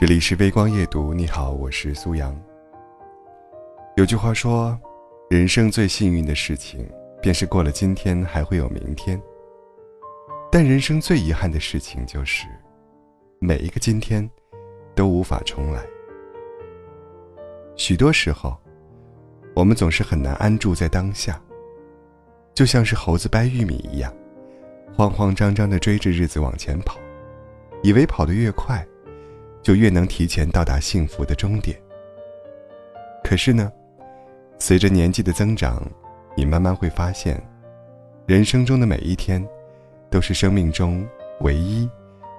这里是微光夜读，你好，我是苏阳。有句话说，人生最幸运的事情，便是过了今天还会有明天。但人生最遗憾的事情，就是每一个今天都无法重来。许多时候，我们总是很难安住在当下，就像是猴子掰玉米一样，慌慌张张地追着日子往前跑，以为跑得越快。就越能提前到达幸福的终点。可是呢，随着年纪的增长，你慢慢会发现，人生中的每一天，都是生命中唯一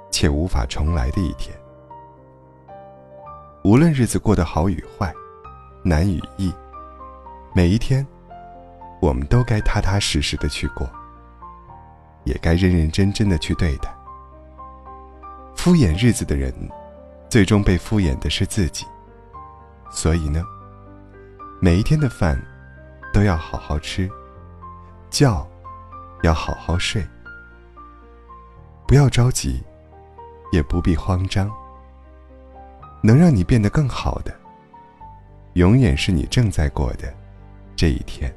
且无法重来的一天。无论日子过得好与坏，难与易，每一天，我们都该踏踏实实的去过，也该认认真真的去对待。敷衍日子的人。最终被敷衍的是自己，所以呢，每一天的饭都要好好吃，觉要好好睡，不要着急，也不必慌张。能让你变得更好的，永远是你正在过的这一天。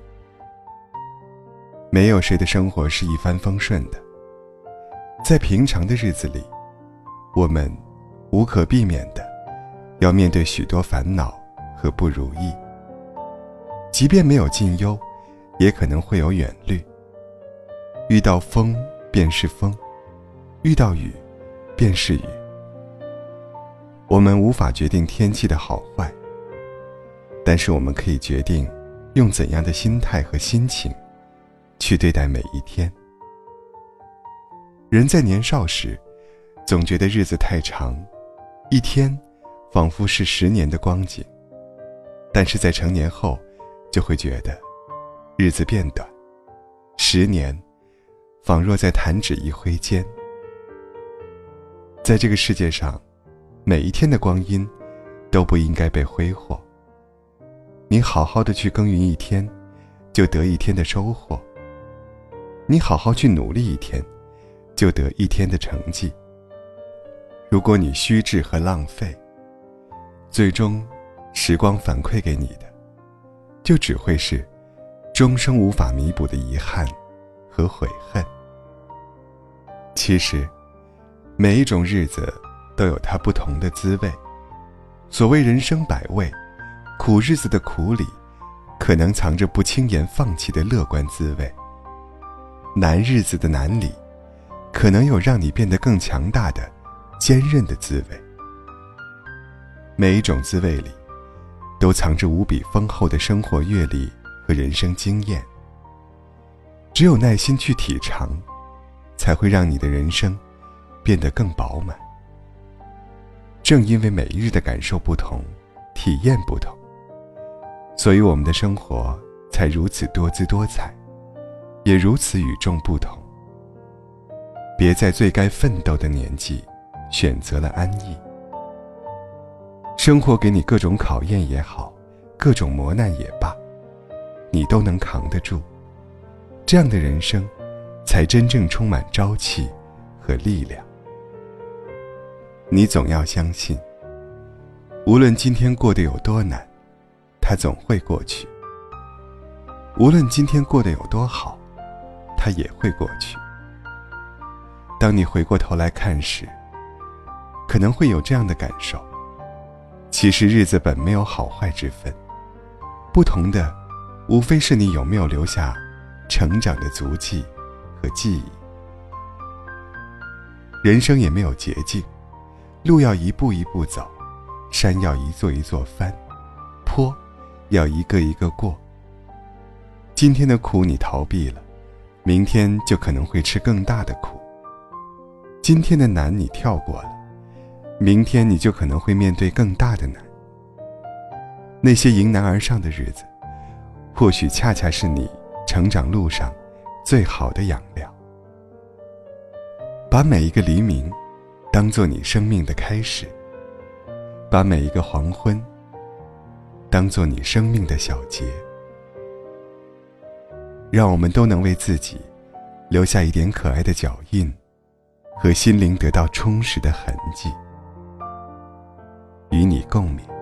没有谁的生活是一帆风顺的，在平常的日子里，我们。无可避免的，要面对许多烦恼和不如意。即便没有近忧，也可能会有远虑。遇到风便是风，遇到雨便是雨。我们无法决定天气的好坏，但是我们可以决定用怎样的心态和心情去对待每一天。人在年少时，总觉得日子太长。一天，仿佛是十年的光景，但是在成年后，就会觉得，日子变短，十年，仿若在弹指一挥间。在这个世界上，每一天的光阴，都不应该被挥霍。你好好的去耕耘一天，就得一天的收获；你好好去努力一天，就得一天的成绩。如果你虚掷和浪费，最终，时光反馈给你的，就只会是终生无法弥补的遗憾和悔恨。其实，每一种日子都有它不同的滋味。所谓人生百味，苦日子的苦里，可能藏着不轻言放弃的乐观滋味；难日子的难里，可能有让你变得更强大的。坚韧的滋味，每一种滋味里，都藏着无比丰厚的生活阅历和人生经验。只有耐心去体尝，才会让你的人生变得更饱满。正因为每一日的感受不同，体验不同，所以我们的生活才如此多姿多彩，也如此与众不同。别在最该奋斗的年纪。选择了安逸，生活给你各种考验也好，各种磨难也罢，你都能扛得住。这样的人生，才真正充满朝气和力量。你总要相信，无论今天过得有多难，它总会过去；无论今天过得有多好，它也会过去。当你回过头来看时，可能会有这样的感受。其实日子本没有好坏之分，不同的，无非是你有没有留下成长的足迹和记忆。人生也没有捷径，路要一步一步走，山要一座一座翻，坡要一个一个过。今天的苦你逃避了，明天就可能会吃更大的苦。今天的难你跳过了。明天你就可能会面对更大的难。那些迎难而上的日子，或许恰恰是你成长路上最好的养料。把每一个黎明，当做你生命的开始；把每一个黄昏，当做你生命的小结。让我们都能为自己留下一点可爱的脚印，和心灵得到充实的痕迹。共鸣。